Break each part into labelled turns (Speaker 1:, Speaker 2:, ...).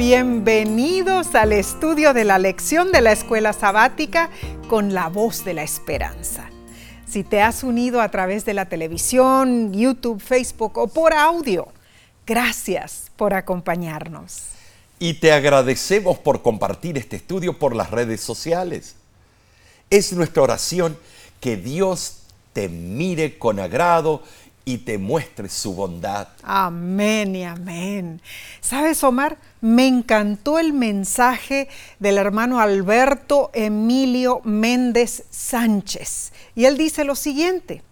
Speaker 1: Bienvenidos al estudio de la lección de la escuela sabática con la voz de la esperanza. Si te has unido a través de la televisión, YouTube, Facebook o por audio, gracias por acompañarnos.
Speaker 2: Y te agradecemos por compartir este estudio por las redes sociales. Es nuestra oración que Dios te mire con agrado y te muestre su bondad.
Speaker 1: Amén y amén. ¿Sabes, Omar? Me encantó el mensaje del hermano Alberto Emilio Méndez Sánchez. Y él dice lo siguiente,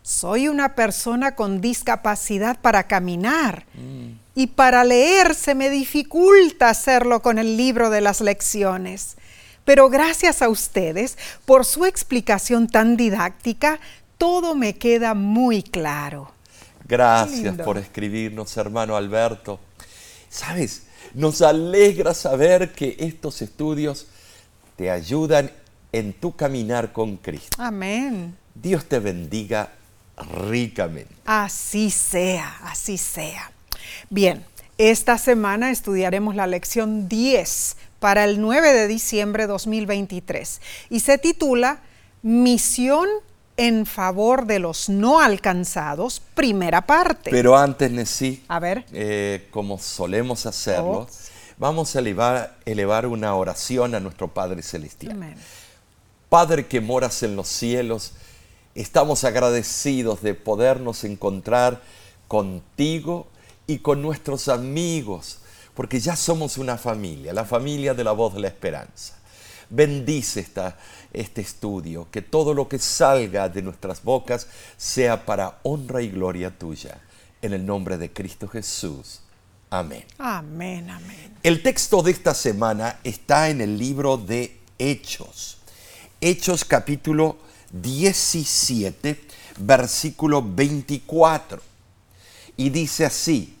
Speaker 1: soy una persona con discapacidad para caminar mm. y para leer se me dificulta hacerlo con el libro de las lecciones. Pero gracias a ustedes por su explicación tan didáctica, todo me queda muy claro.
Speaker 2: Gracias por escribirnos, hermano Alberto. Sabes, nos alegra saber que estos estudios te ayudan en tu caminar con Cristo.
Speaker 1: Amén.
Speaker 2: Dios te bendiga ricamente.
Speaker 1: Así sea, así sea. Bien, esta semana estudiaremos la lección 10 para el 9 de diciembre de 2023 y se titula Misión en favor de los no alcanzados, primera parte.
Speaker 2: Pero antes, Nesí,
Speaker 1: a ver,
Speaker 2: eh, como solemos hacerlo, oh. vamos a elevar, elevar, una oración a nuestro Padre Celestial. Padre que moras en los cielos, estamos agradecidos de podernos encontrar contigo y con nuestros amigos, porque ya somos una familia, la familia de la voz de la esperanza. Bendice esta, este estudio, que todo lo que salga de nuestras bocas sea para honra y gloria tuya. En el nombre de Cristo Jesús. Amén.
Speaker 1: Amén, amén.
Speaker 2: El texto de esta semana está en el libro de Hechos. Hechos capítulo 17, versículo 24. Y dice así,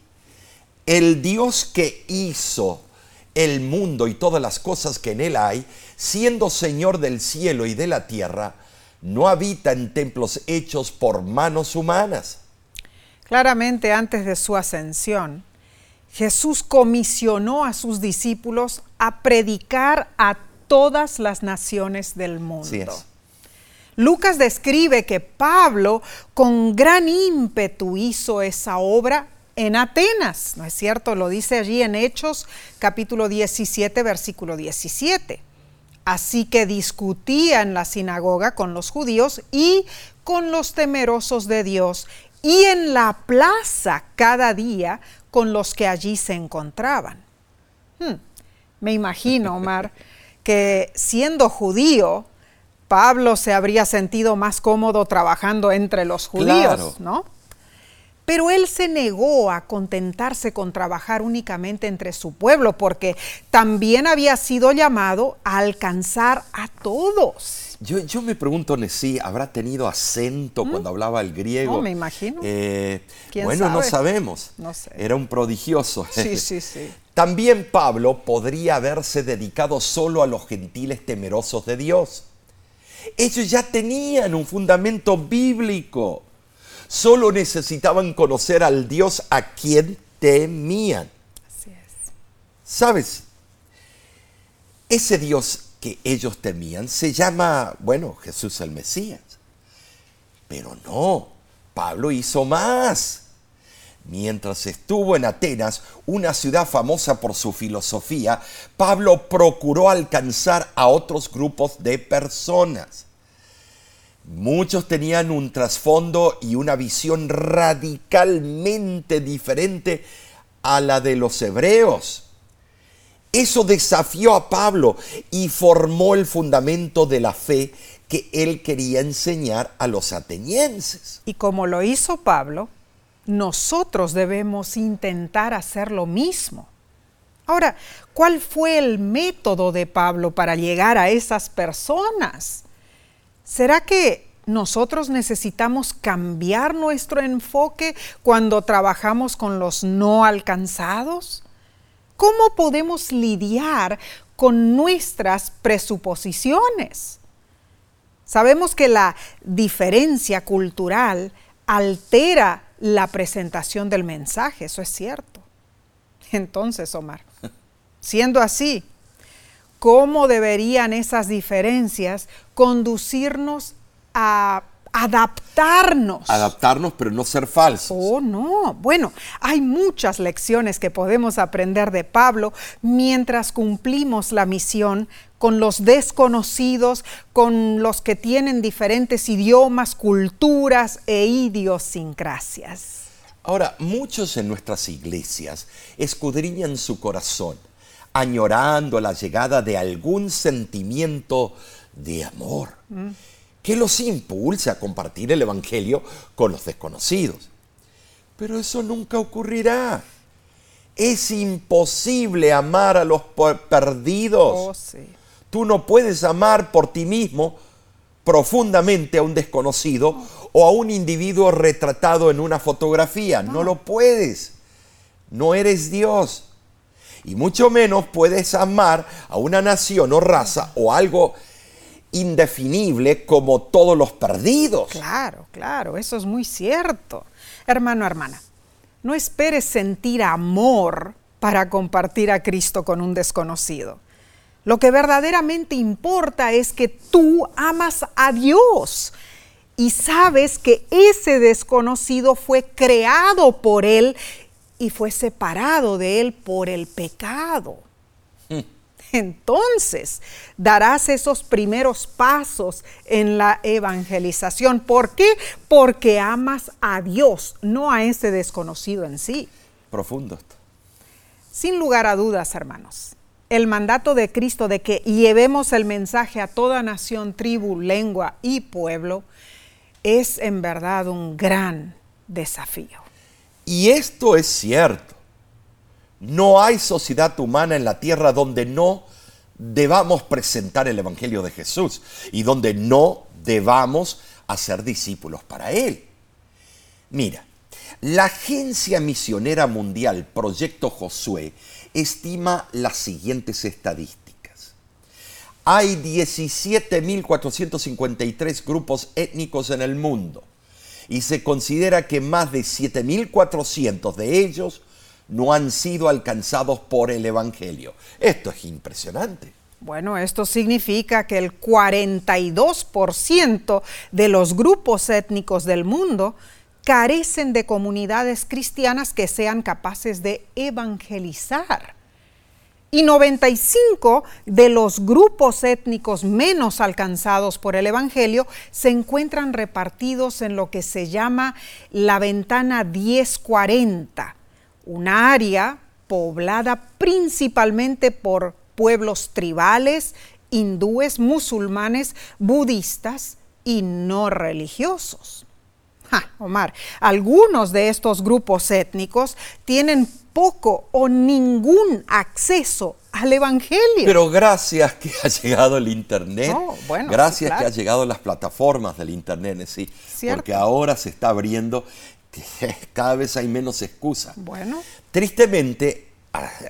Speaker 2: el Dios que hizo el mundo y todas las cosas que en él hay, siendo Señor del cielo y de la tierra, no habita en templos hechos por manos humanas.
Speaker 1: Claramente antes de su ascensión, Jesús comisionó a sus discípulos a predicar a todas las naciones del mundo. Lucas describe que Pablo con gran ímpetu hizo esa obra en Atenas, ¿no es cierto? Lo dice allí en Hechos capítulo 17, versículo 17. Así que discutía en la sinagoga con los judíos y con los temerosos de Dios y en la plaza cada día con los que allí se encontraban. Hmm, me imagino, Omar, que siendo judío, Pablo se habría sentido más cómodo trabajando entre los judíos, ¿no? Pero él se negó a contentarse con trabajar únicamente entre su pueblo, porque también había sido llamado a alcanzar a todos.
Speaker 2: Yo, me pregunto, si ¿habrá tenido acento ¿Mm? cuando hablaba el griego?
Speaker 1: No, me imagino.
Speaker 2: Eh, bueno, no sabemos.
Speaker 1: No sé.
Speaker 2: Era un prodigioso.
Speaker 1: Sí, sí, sí.
Speaker 2: También Pablo podría haberse dedicado solo a los gentiles temerosos de Dios. Ellos ya tenían un fundamento bíblico solo necesitaban conocer al Dios a quien temían.
Speaker 1: Así es.
Speaker 2: ¿Sabes? Ese Dios que ellos temían se llama, bueno, Jesús el Mesías. Pero no, Pablo hizo más. Mientras estuvo en Atenas, una ciudad famosa por su filosofía, Pablo procuró alcanzar a otros grupos de personas. Muchos tenían un trasfondo y una visión radicalmente diferente a la de los hebreos. Eso desafió a Pablo y formó el fundamento de la fe que él quería enseñar a los atenienses.
Speaker 1: Y como lo hizo Pablo, nosotros debemos intentar hacer lo mismo. Ahora, ¿cuál fue el método de Pablo para llegar a esas personas? ¿Será que nosotros necesitamos cambiar nuestro enfoque cuando trabajamos con los no alcanzados? ¿Cómo podemos lidiar con nuestras presuposiciones? Sabemos que la diferencia cultural altera la presentación del mensaje, eso es cierto. Entonces, Omar. Siendo así, ¿cómo deberían esas diferencias conducirnos a adaptarnos.
Speaker 2: Adaptarnos, pero no ser falsos.
Speaker 1: Oh, no. Bueno, hay muchas lecciones que podemos aprender de Pablo mientras cumplimos la misión con los desconocidos, con los que tienen diferentes idiomas, culturas e idiosincrasias.
Speaker 2: Ahora, muchos en nuestras iglesias escudriñan su corazón, añorando la llegada de algún sentimiento de amor. Mm que los impulse a compartir el Evangelio con los desconocidos. Pero eso nunca ocurrirá. Es imposible amar a los perdidos.
Speaker 1: Oh,
Speaker 2: Tú no puedes amar por ti mismo profundamente a un desconocido o a un individuo retratado en una fotografía. No lo puedes. No eres Dios. Y mucho menos puedes amar a una nación o raza o algo indefinible como todos los perdidos.
Speaker 1: Claro, claro, eso es muy cierto. Hermano, hermana, no esperes sentir amor para compartir a Cristo con un desconocido. Lo que verdaderamente importa es que tú amas a Dios y sabes que ese desconocido fue creado por Él y fue separado de Él por el pecado entonces darás esos primeros pasos en la evangelización. ¿Por qué? Porque amas a Dios, no a ese desconocido en sí.
Speaker 2: Profundo.
Speaker 1: Sin lugar a dudas, hermanos, el mandato de Cristo de que llevemos el mensaje a toda nación, tribu, lengua y pueblo es en verdad un gran desafío.
Speaker 2: Y esto es cierto. No hay sociedad humana en la tierra donde no debamos presentar el Evangelio de Jesús y donde no debamos hacer discípulos para Él. Mira, la Agencia Misionera Mundial Proyecto Josué estima las siguientes estadísticas. Hay 17.453 grupos étnicos en el mundo y se considera que más de 7.400 de ellos no han sido alcanzados por el Evangelio. Esto es impresionante.
Speaker 1: Bueno, esto significa que el 42% de los grupos étnicos del mundo carecen de comunidades cristianas que sean capaces de evangelizar. Y 95 de los grupos étnicos menos alcanzados por el Evangelio se encuentran repartidos en lo que se llama la ventana 1040 una área poblada principalmente por pueblos tribales, hindúes, musulmanes, budistas y no religiosos. Omar, algunos de estos grupos étnicos tienen poco o ningún acceso al Evangelio.
Speaker 2: Pero gracias que ha llegado el Internet, gracias que ha llegado las plataformas del Internet, sí, porque ahora se está abriendo cada vez hay menos excusa.
Speaker 1: Bueno.
Speaker 2: Tristemente,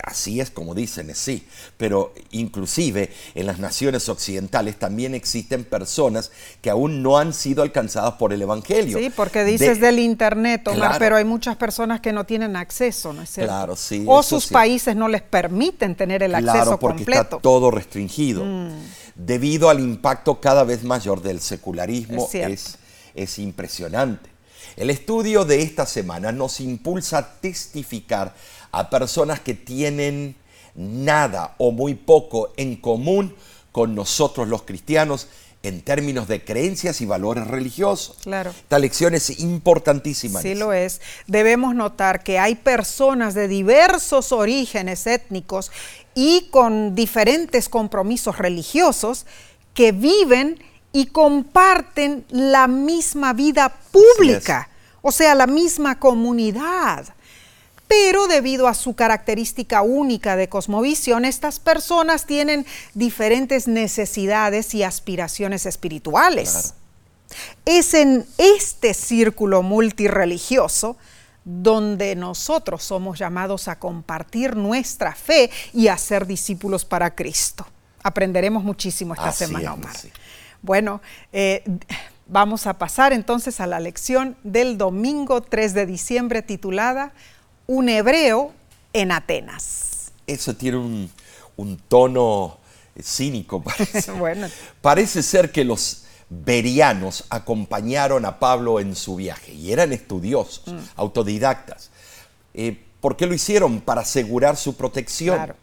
Speaker 2: así es como dicen, sí, pero inclusive en las naciones occidentales también existen personas que aún no han sido alcanzadas por el Evangelio.
Speaker 1: Sí, porque dices del Internet, Omar, pero hay muchas personas que no tienen acceso, ¿no es cierto?
Speaker 2: Claro, sí.
Speaker 1: O sus países no les permiten tener el acceso
Speaker 2: claro, porque está todo restringido. Mm. Debido al impacto cada vez mayor del secularismo, es, es impresionante. El estudio de esta semana nos impulsa a testificar a personas que tienen nada o muy poco en común con nosotros los cristianos en términos de creencias y valores religiosos.
Speaker 1: Claro.
Speaker 2: Esta lección es importantísima.
Speaker 1: Sí lo es. Debemos notar que hay personas de diversos orígenes étnicos y con diferentes compromisos religiosos que viven y comparten la misma vida pública, o sea, la misma comunidad. Pero debido a su característica única de cosmovisión, estas personas tienen diferentes necesidades y aspiraciones espirituales. Es en este círculo multireligioso donde nosotros somos llamados a compartir nuestra fe y a ser discípulos para Cristo. Aprenderemos muchísimo esta semana, Omar. Bueno, eh, vamos a pasar entonces a la lección del domingo 3 de diciembre titulada Un hebreo en Atenas.
Speaker 2: Eso tiene un, un tono cínico. Parece. bueno. parece ser que los berianos acompañaron a Pablo en su viaje y eran estudiosos, mm. autodidactas. Eh, ¿Por qué lo hicieron? Para asegurar su protección.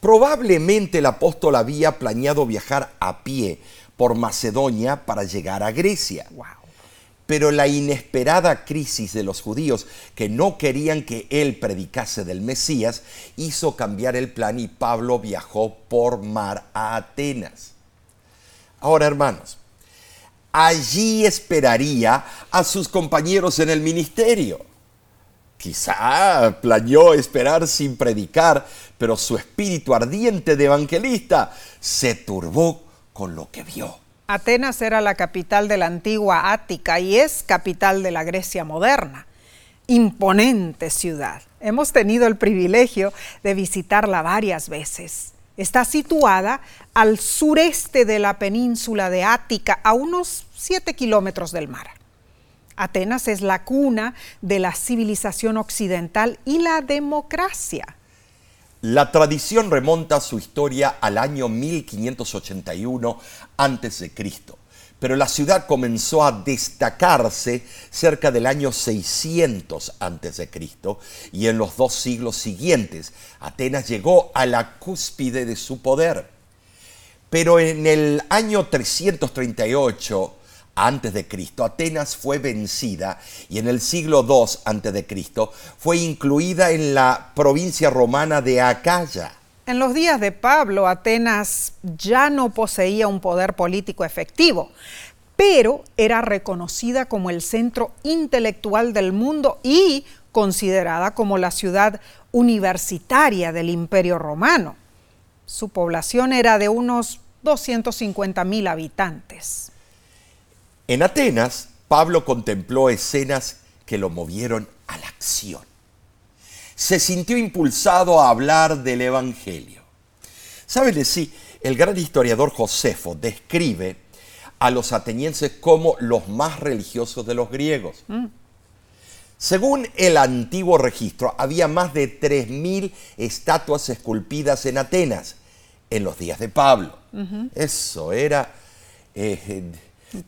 Speaker 2: Probablemente el apóstol había planeado viajar a pie por Macedonia para llegar a Grecia. Pero la inesperada crisis de los judíos que no querían que él predicase del Mesías hizo cambiar el plan y Pablo viajó por mar a Atenas. Ahora, hermanos, allí esperaría a sus compañeros en el ministerio. Quizá planeó esperar sin predicar, pero su espíritu ardiente de evangelista se turbó con lo que vio.
Speaker 1: Atenas era la capital de la antigua Ática y es capital de la Grecia moderna. Imponente ciudad. Hemos tenido el privilegio de visitarla varias veces. Está situada al sureste de la península de Ática, a unos 7 kilómetros del mar. Atenas es la cuna de la civilización occidental y la democracia.
Speaker 2: La tradición remonta su historia al año 1581 a.C., pero la ciudad comenzó a destacarse cerca del año 600 a.C. y en los dos siglos siguientes Atenas llegó a la cúspide de su poder. Pero en el año 338 antes de Cristo, Atenas fue vencida y en el siglo II antes de Cristo fue incluida en la provincia romana de Acaya.
Speaker 1: En los días de Pablo, Atenas ya no poseía un poder político efectivo, pero era reconocida como el centro intelectual del mundo y considerada como la ciudad universitaria del Imperio Romano. Su población era de unos 250 mil habitantes.
Speaker 2: En Atenas, Pablo contempló escenas que lo movieron a la acción. Se sintió impulsado a hablar del Evangelio. ¿Sabes sí? El gran historiador Josefo describe a los atenienses como los más religiosos de los griegos. Mm. Según el antiguo registro, había más de 3.000 estatuas esculpidas en Atenas en los días de Pablo. Eso era eh,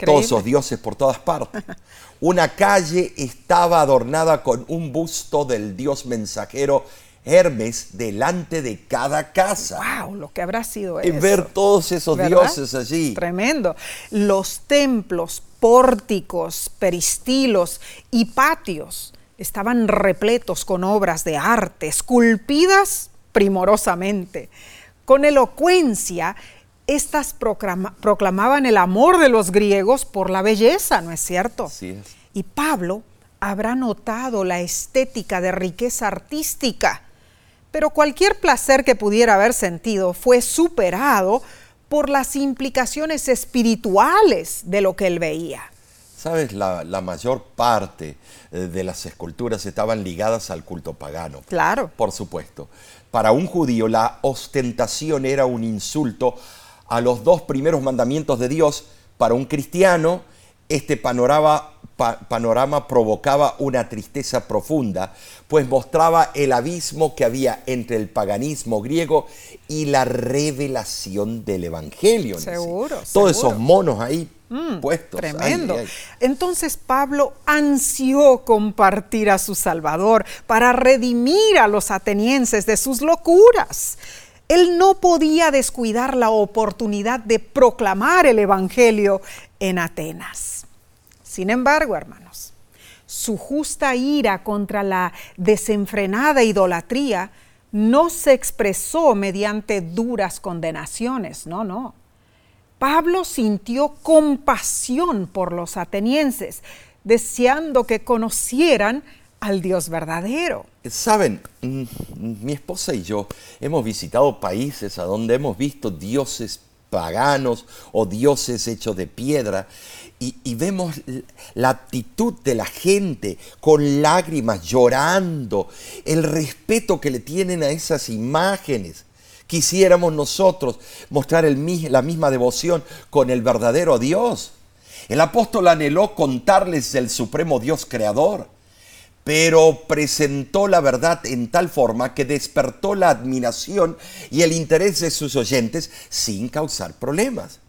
Speaker 2: todos esos dioses por todas partes. Una calle estaba adornada con un busto del dios mensajero Hermes delante de cada casa.
Speaker 1: ¡Wow! Lo que habrá sido eso.
Speaker 2: Y ver todos esos dioses allí.
Speaker 1: Tremendo. Los templos, pórticos, peristilos y patios estaban repletos con obras de arte, esculpidas primorosamente, con elocuencia estas proclamaban el amor de los griegos por la belleza, ¿no es cierto?
Speaker 2: Sí es.
Speaker 1: Y Pablo habrá notado la estética de riqueza artística, pero cualquier placer que pudiera haber sentido fue superado por las implicaciones espirituales de lo que él veía.
Speaker 2: Sabes, la, la, mayor parte eh, de las esculturas estaban ligadas al culto pagano.
Speaker 1: Claro.
Speaker 2: Por supuesto. Para un judío la ostentación era un insulto a los dos primeros mandamientos de Dios, para un cristiano este panorama, panorama provocaba una tristeza profunda, pues mostraba el abismo que había entre el paganismo griego y la revelación del Evangelio.
Speaker 1: Seguro.
Speaker 2: Todos esos monos ahí mm, puestos.
Speaker 1: Tremendo. Entonces Pablo ansió compartir a su Salvador para redimir a los atenienses de sus locuras. Él no podía descuidar la oportunidad de proclamar el Evangelio en Atenas. Sin embargo, hermanos, su justa ira contra la desenfrenada idolatría no se expresó mediante duras condenaciones, no, no. Pablo sintió compasión por los atenienses, deseando que conocieran al Dios verdadero.
Speaker 2: Saben, mm, mi esposa y yo hemos visitado países a donde hemos visto dioses paganos o dioses hechos de piedra y, vemos la actitud de la gente con lágrimas, llorando, el respeto que le tienen a esas imágenes. Quisiéramos nosotros mostrar la misma devoción con el verdadero Dios. El apóstol anheló contarles del supremo Dios creador pero presentó la verdad en tal forma que despertó la admiración y el interés de sus oyentes sin causar problemas.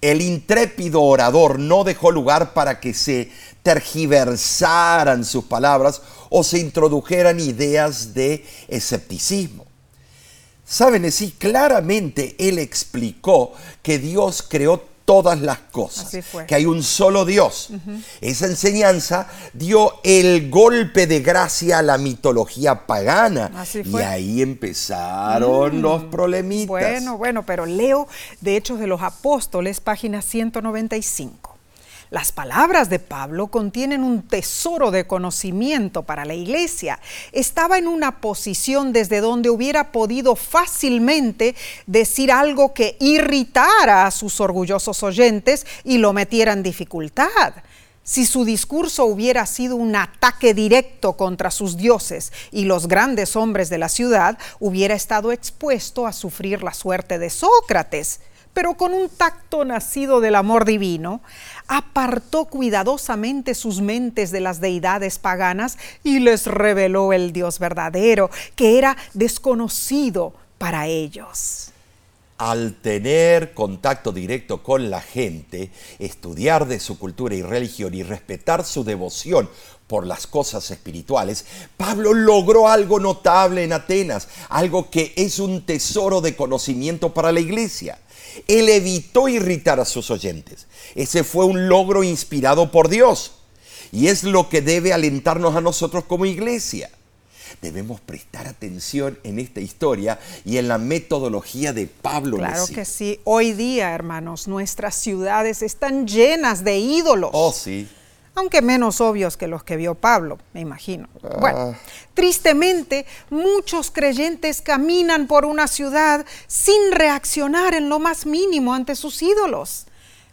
Speaker 2: El intrépido orador no dejó lugar para que se tergiversaran sus palabras o se introdujeran ideas de escepticismo. Saben, sí, claramente él explicó que Dios creó todas las cosas, que hay un solo Dios. Esa enseñanza dio el golpe de gracia a la mitología pagana y ahí empezaron mm. los problemitas.
Speaker 1: Bueno, bueno, pero leo de Hechos de los Apóstoles, página 195. Las palabras de Pablo contienen un tesoro de conocimiento para la iglesia. Estaba en una posición desde donde hubiera podido fácilmente decir algo que irritara a sus orgullosos oyentes y lo metiera en dificultad. Si su discurso hubiera sido un ataque directo contra sus dioses y los grandes hombres de la ciudad, hubiera estado expuesto a sufrir la suerte de Sócrates pero con un tacto nacido del amor divino, apartó cuidadosamente sus mentes de las deidades paganas y les reveló el Dios verdadero, que era desconocido para ellos.
Speaker 2: Al tener contacto directo con la gente, estudiar de su cultura y religión y respetar su devoción por las cosas espirituales, Pablo logró algo notable en Atenas, algo que es un tesoro de conocimiento para la iglesia. Él evitó irritar a sus oyentes. Ese fue un logro inspirado por Dios. Y es lo que debe alentarnos a nosotros como iglesia. Debemos prestar atención en esta historia y en la metodología de Pablo.
Speaker 1: Claro que sí. Hoy día, hermanos, nuestras ciudades están llenas de ídolos.
Speaker 2: Oh, sí
Speaker 1: aunque menos obvios que los que vio Pablo, me imagino. Bueno, ah. tristemente, muchos creyentes caminan por una ciudad sin reaccionar en lo más mínimo ante sus ídolos.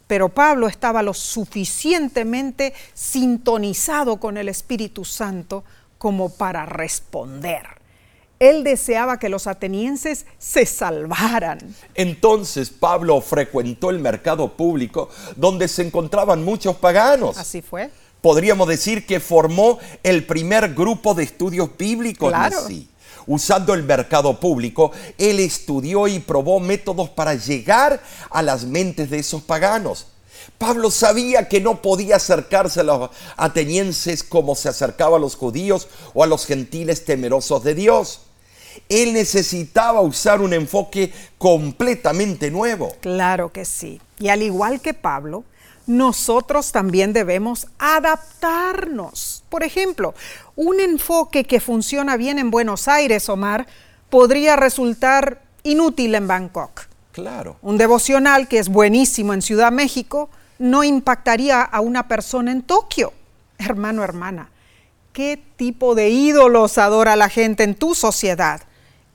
Speaker 1: Pero Pablo estaba lo suficientemente sintonizado con el Espíritu Santo como para responder. Él deseaba que los atenienses se salvaran.
Speaker 2: Entonces Pablo frecuentó el mercado público donde se encontraban muchos paganos.
Speaker 1: Así fue.
Speaker 2: Podríamos decir que formó el primer grupo de estudios bíblicos.
Speaker 1: Claro.
Speaker 2: Usando el mercado público, él estudió y probó métodos para llegar a las mentes de esos paganos. Pablo sabía que no podía acercarse a los atenienses como se acercaba a los judíos o a los gentiles temerosos de Dios. Él necesitaba usar un enfoque completamente nuevo.
Speaker 1: Claro que sí. Y al igual que Pablo, nosotros también debemos adaptarnos. Por ejemplo, un enfoque que funciona bien en Buenos Aires, Omar, podría resultar inútil en Bangkok.
Speaker 2: Claro.
Speaker 1: Un devocional que es buenísimo en Ciudad México no impactaría a una persona en Tokio. Hermano, hermana, ¿qué tipo de ídolos adora la gente en tu sociedad?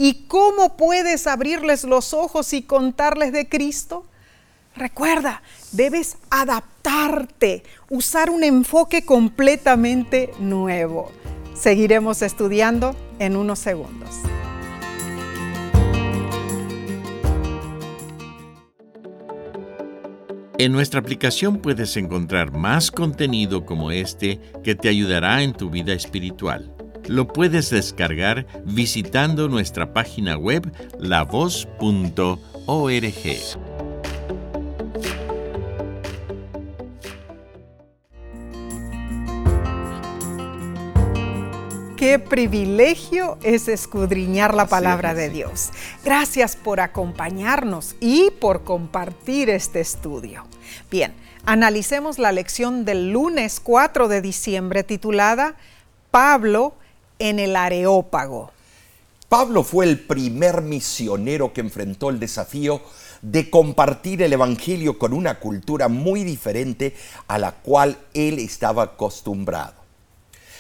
Speaker 1: ¿Y cómo puedes abrirles los ojos y contarles de Cristo? Recuerda, debes adaptarte, usar un enfoque completamente nuevo. Seguiremos estudiando en unos segundos.
Speaker 3: En nuestra aplicación puedes encontrar más contenido como este que te ayudará en tu vida espiritual. Lo puedes descargar visitando nuestra página web lavoz.org.
Speaker 1: qué privilegio es escudriñar la palabra de Dios. Gracias por acompañarnos y por compartir este estudio. Bien, analicemos la lección del lunes 4 de diciembre titulada Pablo en el Areópago.
Speaker 2: Pablo fue el primer misionero que enfrentó el desafío de compartir el Evangelio con una cultura muy diferente a la cual él estaba acostumbrado.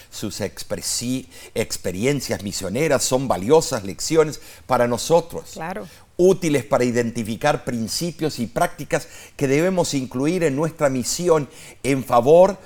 Speaker 2: Sus experiencias misioneras son valiosas lecciones para nosotros.
Speaker 1: Claro.
Speaker 2: Útiles para identificar principios y prácticas que debemos incluir en nuestra misión en favor de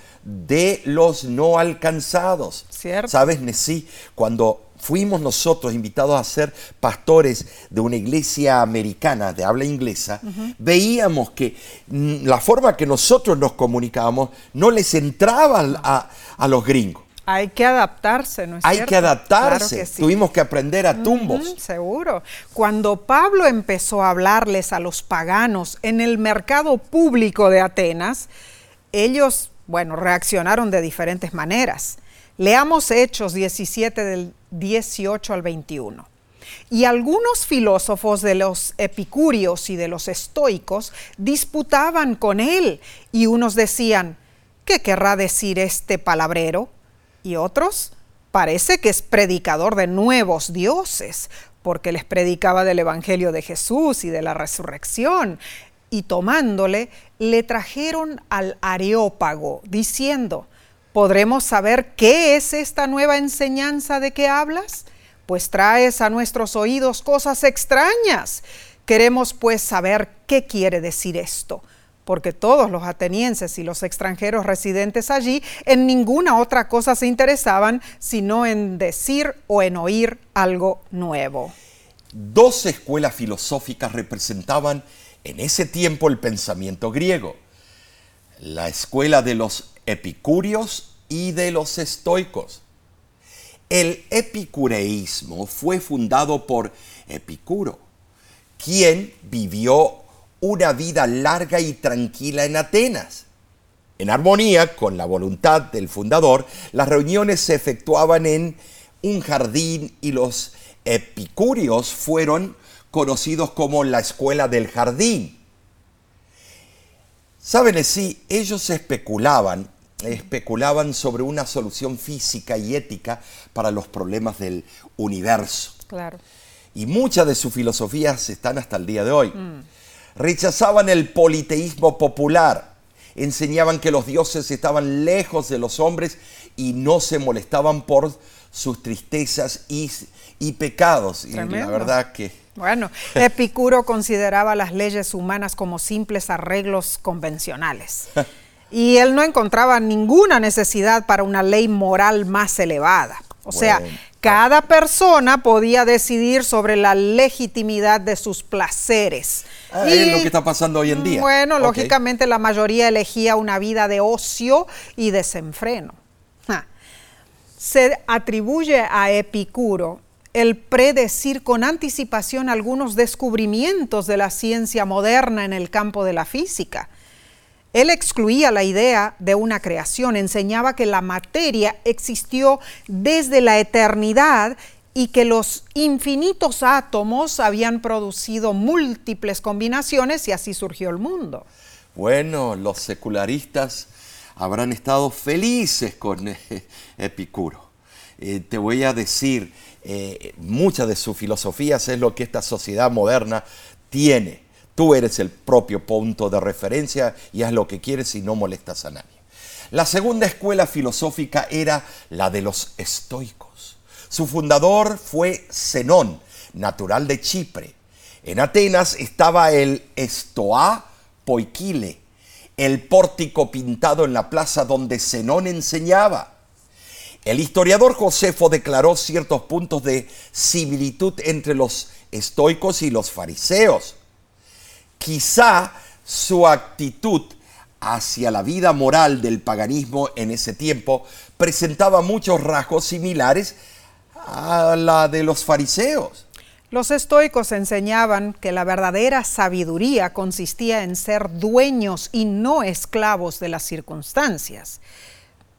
Speaker 2: los no alcanzados.
Speaker 1: ¿Cierto?
Speaker 2: ¿Sabes, Nesí? Cuando fuimos nosotros invitados a ser pastores de una iglesia americana de habla inglesa, veíamos que mm, la forma que nosotros nos comunicábamos no les entraba a, a los gringos.
Speaker 1: Hay que adaptarse, ¿no es
Speaker 2: Hay
Speaker 1: cierto?
Speaker 2: que adaptarse.
Speaker 1: Claro que sí.
Speaker 2: Tuvimos que aprender a tumbos.
Speaker 1: Seguro. Cuando Pablo empezó a hablarles a los paganos en el mercado público de Atenas, ellos, bueno, reaccionaron de diferentes maneras. Leamos Hechos 17 del 18 al 21. Y algunos filósofos de los epicúreos y de los estoicos disputaban con él, y unos decían, ¿qué querrá decir este palabrero? Y otros, parece que es predicador de nuevos dioses, porque les predicaba del Evangelio de Jesús y de la resurrección. Y tomándole, le trajeron al Areópago, diciendo, ¿podremos saber qué es esta nueva enseñanza de que hablas? Pues traes a nuestros oídos cosas extrañas. Queremos pues saber qué quiere decir esto porque todos los atenienses y los extranjeros residentes allí en ninguna otra cosa se interesaban sino en decir o en oír algo nuevo.
Speaker 2: Dos escuelas filosóficas representaban en ese tiempo el pensamiento griego. La escuela de los epicúreos y de los estoicos. El epicureísmo fue fundado por Epicuro, quien vivió una vida larga y tranquila en Atenas. En armonía con la voluntad del fundador, las reuniones se efectuaban en un jardín y los epicúreos fueron conocidos como la escuela del jardín. Saben, sí, ellos especulaban, especulaban sobre una solución física y ética para los problemas del universo.
Speaker 1: Claro.
Speaker 2: Y muchas de sus filosofías están hasta el día de hoy. Rechazaban el politeísmo popular, enseñaban que los dioses estaban lejos de los hombres y no se molestaban por sus tristezas y, y pecados. Y la verdad que
Speaker 1: Bueno, Epicuro consideraba las leyes humanas como simples arreglos convencionales. Y él no encontraba ninguna necesidad para una ley moral más elevada. O sea,
Speaker 2: Bueno.
Speaker 1: cada persona podía decidir sobre la legitimidad de sus placeres.
Speaker 2: Ah, es lo que está pasando hoy en día.
Speaker 1: Bueno, lógicamente la mayoría elegía una vida de ocio y desenfreno. Ja. Se atribuye a Epicuro el predecir con anticipación algunos descubrimientos de la ciencia moderna en el campo de la física. Él excluía la idea de una creación, enseñaba que la materia existió desde la eternidad y que los infinitos átomos habían producido múltiples combinaciones y así surgió el mundo.
Speaker 2: Bueno, los secularistas habrán estado felices con Epicuro. Eh, te voy a decir, eh, muchas de sus filosofías es lo que esta sociedad moderna tiene. Tú eres el propio punto de referencia y haz lo que quieres y no molestas a nadie. La segunda escuela filosófica era la de los estoicos. Su fundador fue Zenón, natural de Chipre. En Atenas estaba el Estoá Poikile, el pórtico pintado en la plaza donde Zenón enseñaba. El historiador Josefo declaró ciertos puntos de similitud entre los estoicos y los fariseos. Quizá su actitud hacia la vida moral del paganismo en ese tiempo presentaba muchos rasgos similares a la de los fariseos.
Speaker 1: Los estoicos enseñaban que la verdadera sabiduría consistía en ser dueños y no esclavos de las circunstancias.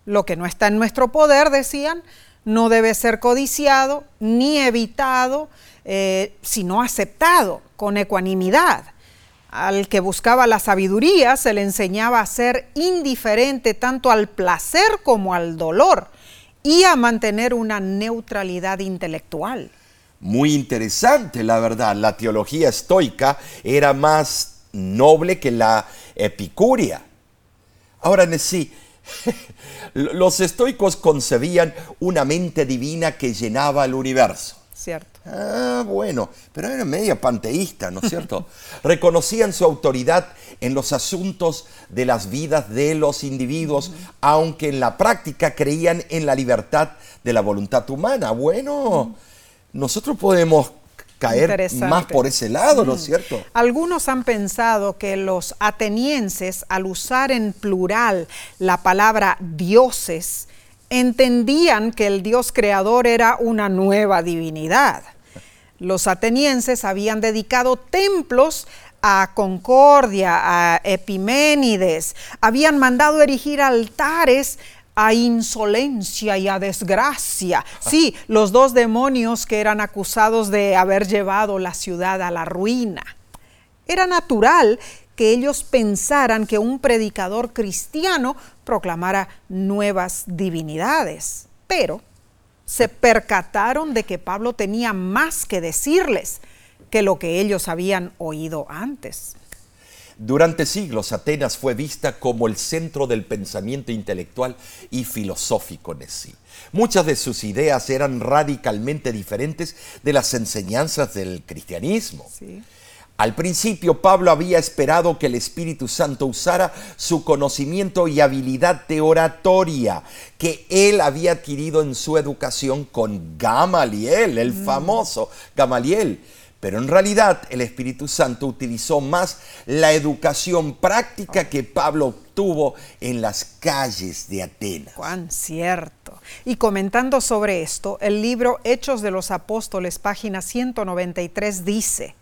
Speaker 1: Lo que no está en nuestro poder, decían, no debe ser codiciado ni evitado, eh, sino aceptado con ecuanimidad. Al que buscaba la sabiduría se le enseñaba a ser indiferente tanto al placer como al dolor y a mantener una neutralidad intelectual.
Speaker 2: Muy interesante, la verdad. La teología estoica era más noble que la epicúrea. Ahora, sí, los estoicos concebían una mente divina que llenaba el universo.
Speaker 1: Cierto.
Speaker 2: Ah, bueno, pero eran media panteísta, ¿no es cierto? Reconocían su autoridad en los asuntos de las vidas de los individuos, aunque en la práctica creían en la libertad de la voluntad humana. Bueno, nosotros podemos caer más por ese lado, ¿no es cierto?
Speaker 1: Algunos han pensado que los atenienses, al usar en plural la palabra dioses, entendían que el Dios creador era una nueva divinidad. Los atenienses habían dedicado templos a Concordia, a Epiménides, habían mandado erigir altares a insolencia y a desgracia. Sí, los dos demonios que eran acusados de haber llevado la ciudad a la ruina. Era natural que ellos pensaran que un predicador cristiano proclamara nuevas divinidades, pero se percataron de que Pablo tenía más que decirles que lo que ellos habían oído antes.
Speaker 2: Durante siglos Atenas fue vista como el centro del pensamiento intelectual y filosófico en sí. Muchas de sus ideas eran radicalmente diferentes de las enseñanzas del cristianismo. Al principio Pablo había esperado que el Espíritu Santo usara su conocimiento y habilidad de oratoria que él había adquirido en su educación con Gamaliel, el mm. famoso Gamaliel pero en realidad el Espíritu Santo utilizó más la educación práctica que Pablo obtuvo en las calles de Atenas.
Speaker 1: Juan, cierto. Y comentando sobre esto, el libro Hechos de los Apóstoles, página 193, dice,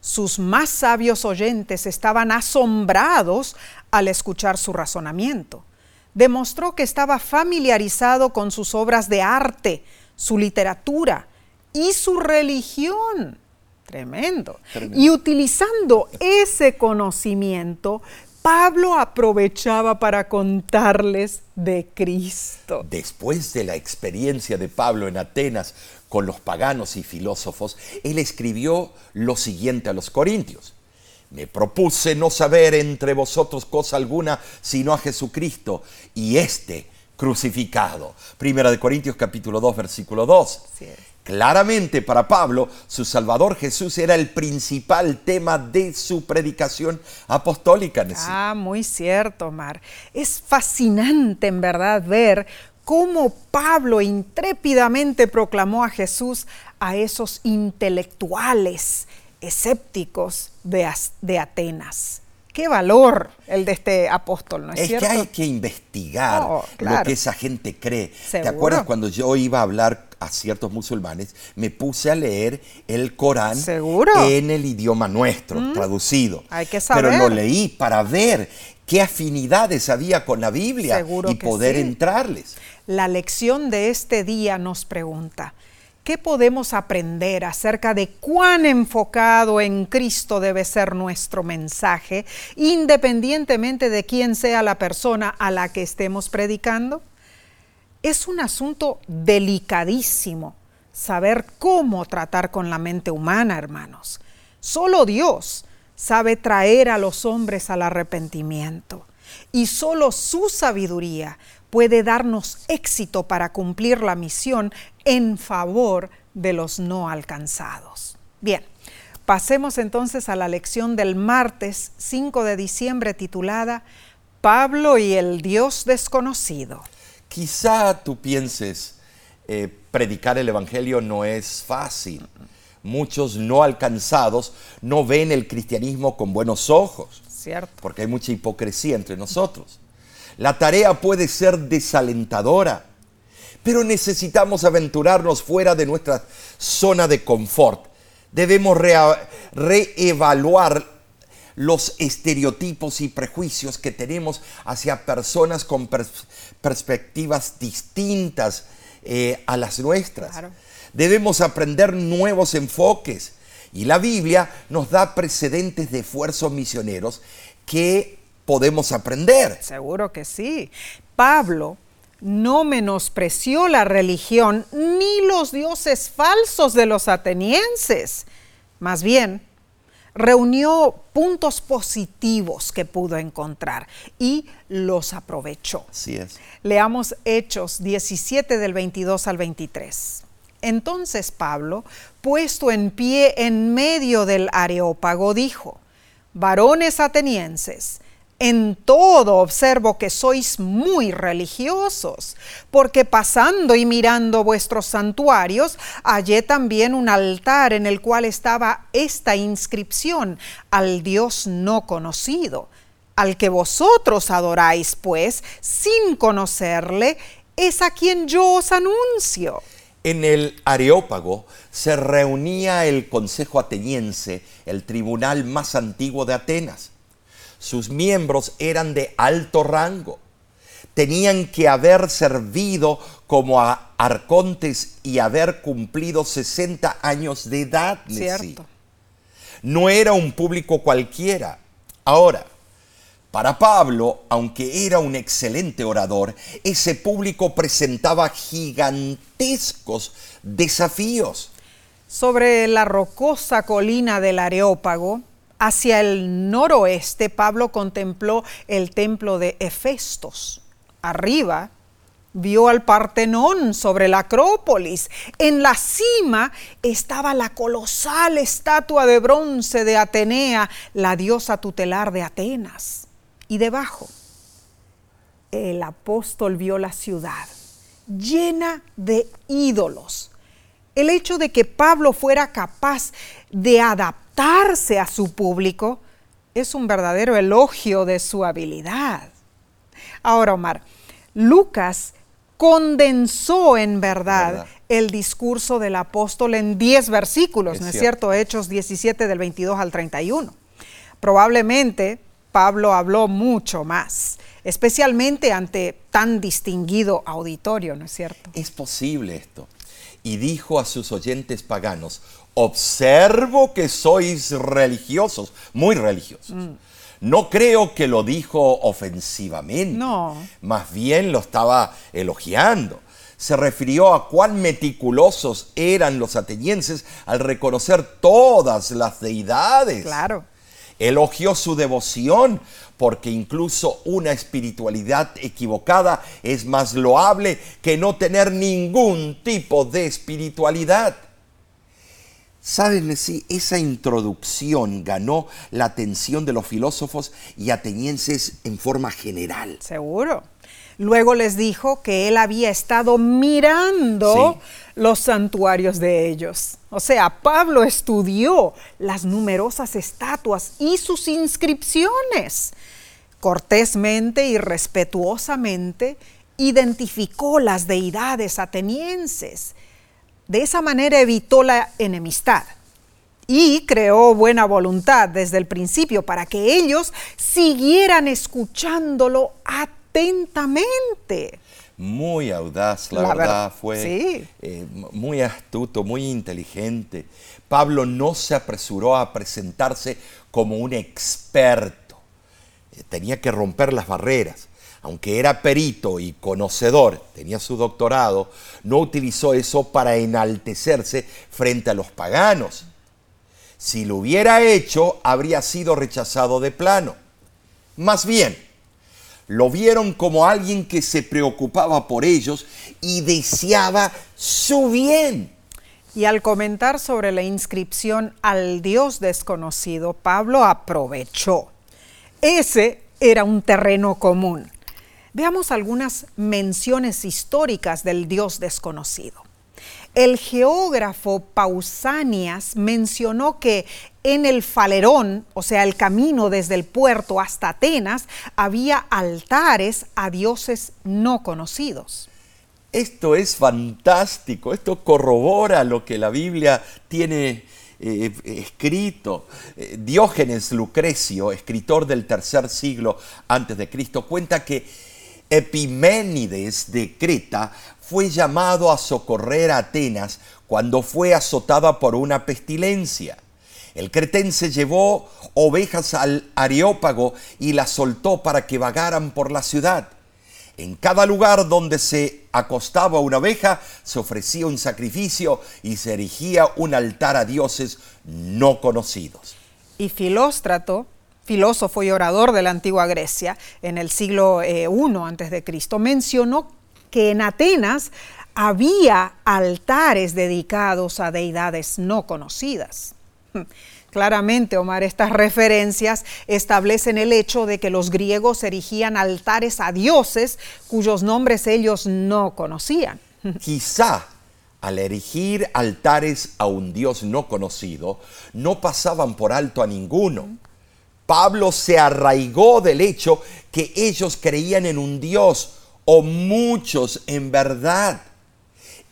Speaker 1: sus más sabios oyentes estaban asombrados al escuchar su razonamiento. Demostró que estaba familiarizado con sus obras de arte, su literatura y su religión Tremendo. Y utilizando ese conocimiento, Pablo aprovechaba para contarles de Cristo.
Speaker 2: Después de la experiencia de Pablo en Atenas con los paganos y filósofos, él escribió lo siguiente a los corintios. Me propuse no saber entre vosotros cosa alguna sino a Jesucristo y este crucificado. Primera de Corintios capítulo 2 versículo 2. Claramente para Pablo, su Salvador Jesús era el principal tema de su predicación apostólica.
Speaker 1: Ah, muy cierto, Mar. Es fascinante en verdad ver cómo Pablo intrépidamente proclamó a Jesús a esos intelectuales escépticos de, de Atenas qué valor el de este apóstol, ¿no es,
Speaker 2: es
Speaker 1: que
Speaker 2: hay que investigar oh, lo que esa gente cree. ¿Te acuerdas cuando yo iba a hablar a ciertos musulmanes, me puse a leer el Corán en el idioma nuestro, mm. traducido?
Speaker 1: Hay que saber.
Speaker 2: Pero lo leí para ver qué afinidades había con la Biblia y poder entrarles.
Speaker 1: La lección de este día nos pregunta, ¿Qué podemos aprender acerca de cuán enfocado en Cristo debe ser nuestro mensaje, independientemente de quién sea la persona a la que estemos predicando? Es un asunto delicadísimo saber cómo tratar con la mente humana, hermanos. Solo Dios sabe traer a los hombres al arrepentimiento y solo su sabiduría puede darnos éxito para cumplir la misión en favor de los no alcanzados. Bien, pasemos entonces a la lección del martes 5 de diciembre titulada Pablo y el Dios desconocido.
Speaker 2: Quizá tú pienses, eh, predicar el Evangelio no es fácil. Muchos no alcanzados no ven el cristianismo con buenos ojos.
Speaker 1: Cierto.
Speaker 2: Porque hay mucha hipocresía entre nosotros. La tarea puede ser desalentadora, pero necesitamos aventurarnos fuera de nuestra zona de confort. Debemos reevaluar los estereotipos y prejuicios que tenemos hacia personas con perspectivas distintas eh, a las nuestras. Debemos aprender nuevos enfoques. Y la Biblia nos da precedentes de esfuerzos misioneros que podemos aprender.
Speaker 1: Seguro que sí. Pablo no menospreció la religión ni los dioses falsos de los atenienses. Más bien, reunió puntos positivos que pudo encontrar y los aprovechó.
Speaker 2: Así es.
Speaker 1: Leamos Hechos 17 del 22 al 23. Entonces Pablo, puesto en pie en medio del areópago, dijo, varones atenienses, en todo observo que sois muy religiosos, porque pasando y mirando vuestros santuarios, hallé también un altar en el cual estaba esta inscripción, al Dios no conocido, al que vosotros adoráis, pues, sin conocerle, es a quien yo os anuncio.
Speaker 2: En el Areópago se reunía el Consejo Ateniense, el tribunal más antiguo de Atenas. Sus miembros eran de alto rango. Tenían que haber servido como arcontes y haber cumplido 60 años de edad.
Speaker 1: Cierto.
Speaker 2: No era un público cualquiera. Ahora, para Pablo, aunque era un excelente orador, ese público presentaba gigantescos desafíos.
Speaker 1: Sobre la rocosa colina del Areópago, hacia el noroeste, Pablo contempló el templo de Hefestos. Arriba, vio al Partenón sobre la Acrópolis. En la cima estaba la colosal estatua de bronce de Atenea, la diosa tutelar de Atenas y debajo el apóstol vio la ciudad llena de ídolos. El hecho de que Pablo fuera capaz de adaptarse a su público es un verdadero elogio de su habilidad. Ahora, Omar, Lucas condensó en verdad, el discurso del apóstol en 10 versículos, ¿no es cierto? Hechos 17 del 22 al 31. Probablemente Pablo habló mucho más, especialmente ante tan distinguido auditorio, ¿no es cierto?
Speaker 2: Es posible esto. Y dijo a sus oyentes paganos, observo que sois religiosos, muy religiosos. Mm. No creo que lo dijo ofensivamente.
Speaker 1: No.
Speaker 2: Más bien lo estaba elogiando. Se refirió a cuán meticulosos eran los atenienses al reconocer todas las deidades.
Speaker 1: Claro
Speaker 2: Elogió su devoción porque incluso una espiritualidad equivocada es más loable que no tener ningún tipo de espiritualidad. Saben, si esa introducción ganó la atención de los filósofos y atenienses en forma general.
Speaker 1: Seguro. Luego les dijo que él había estado mirando los santuarios de ellos. O sea, Pablo estudió las numerosas estatuas y sus inscripciones. Cortésmente y respetuosamente identificó las deidades atenienses. De esa manera evitó la enemistad y creó buena voluntad desde el principio para que ellos siguieran escuchándolo atentamente
Speaker 2: muy audaz, la, verdad, fue eh, muy astuto, muy inteligente. Pablo no se apresuró a presentarse como un experto. Eh, tenía que romper las barreras. Aunque era perito y conocedor, tenía su doctorado, no utilizó eso para enaltecerse frente a los paganos. Si lo hubiera hecho, habría sido rechazado de plano. Más bien, lo vieron como alguien que se preocupaba por ellos y deseaba su bien.
Speaker 1: Y al comentar sobre la inscripción al Dios desconocido, Pablo aprovechó. Ese era un terreno común. Veamos algunas menciones históricas del Dios desconocido. El geógrafo Pausanias mencionó que en el Falerón, o sea, el camino desde el puerto hasta Atenas, había altares a dioses no conocidos.
Speaker 2: Esto es fantástico, esto corrobora lo que la Biblia tiene eh, escrito. Eh, Diógenes Lucrecio, escritor del tercer siglo antes de Cristo, cuenta que Epiménides de Creta fue llamado a socorrer a Atenas cuando fue azotada por una pestilencia. El cretense llevó ovejas al Areópago y las soltó para que vagaran por la ciudad. En cada lugar donde se acostaba una oveja se ofrecía un sacrificio y se erigía un altar a dioses no conocidos.
Speaker 1: Y Filóstrato, filósofo y orador de la antigua Grecia, en el siglo I eh, Cristo, mencionó que en Atenas había altares dedicados a deidades no conocidas. Claramente, Omar, estas referencias establecen el hecho de que los griegos erigían altares a dioses cuyos nombres ellos no conocían.
Speaker 2: Quizá al erigir altares a un dios no conocido, no pasaban por alto a ninguno. Pablo se arraigó del hecho que ellos creían en un Dios o muchos en verdad.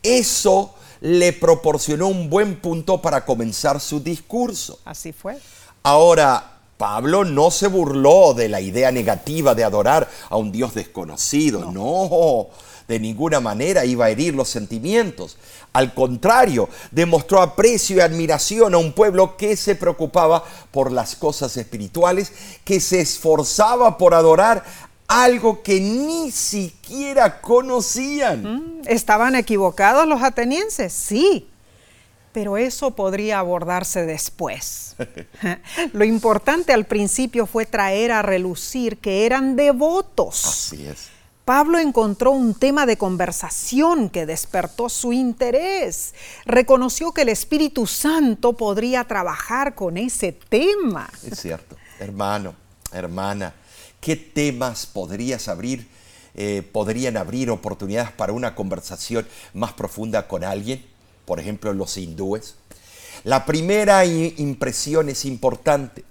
Speaker 2: Eso le proporcionó un buen punto para comenzar su discurso.
Speaker 1: Así fue.
Speaker 2: Ahora, Pablo no se burló de la idea negativa de adorar a un Dios desconocido, no. de ninguna manera iba a herir los sentimientos. Al contrario, demostró aprecio y admiración a un pueblo que se preocupaba por las cosas espirituales, que se esforzaba por adorar algo que ni siquiera conocían.
Speaker 1: Mm, ¿Estaban equivocados los atenienses? Sí, pero eso podría abordarse después. Lo importante al principio fue traer a relucir que eran devotos.
Speaker 2: Así es.
Speaker 1: Pablo encontró un tema de conversación que despertó su interés. Reconoció que el Espíritu Santo podría trabajar con ese tema.
Speaker 2: Es cierto, hermano, hermana, ¿qué temas podrías abrir, eh, podrían abrir oportunidades para una conversación más profunda con alguien? Por ejemplo, los hindúes. La primera impresión es importante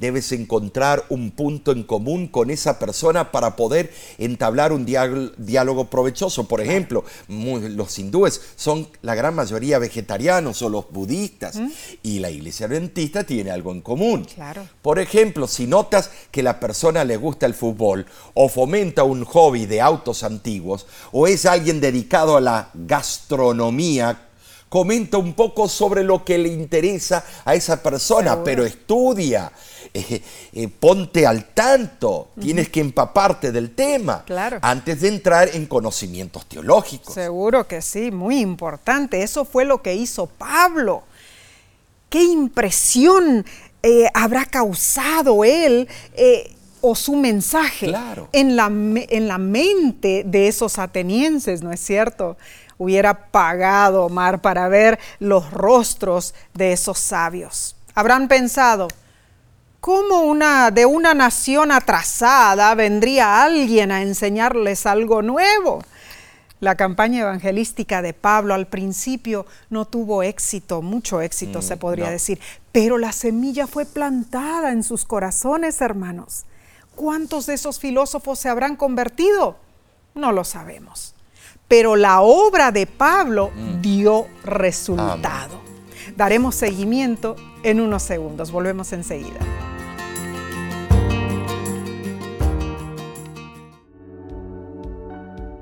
Speaker 2: debes encontrar un punto en común con esa persona para poder entablar un diálogo provechoso. Por ejemplo, los hindúes son la gran mayoría vegetarianos o los budistas ¿Mm? y la iglesia adventista tiene algo en común.
Speaker 1: Claro.
Speaker 2: Por ejemplo, si notas que la persona le gusta el fútbol o fomenta un hobby de autos antiguos o es alguien dedicado a la gastronomía, comenta un poco sobre lo que le interesa a esa persona, pero estudia, eh, eh, ponte al tanto, tienes que empaparte del tema antes de entrar en conocimientos teológicos.
Speaker 1: Seguro que sí, muy importante. Eso fue lo que hizo Pablo. ¿Qué impresión eh, habrá causado él? o su mensaje en, la, en la mente de esos atenienses, ¿no es cierto? Hubiera pagado Omar para ver los rostros de esos sabios. Habrán pensado, ¿Cómo una, de una nación atrasada vendría alguien a enseñarles algo nuevo? La campaña evangelística de Pablo al principio no tuvo éxito, mucho éxito se mm, podría decir, pero la semilla fue plantada en sus corazones, hermanos. ¿Cuántos de esos filósofos se habrán convertido? No lo sabemos. Pero la obra de Pablo mm. dio resultado. Daremos seguimiento en unos segundos. Volvemos enseguida.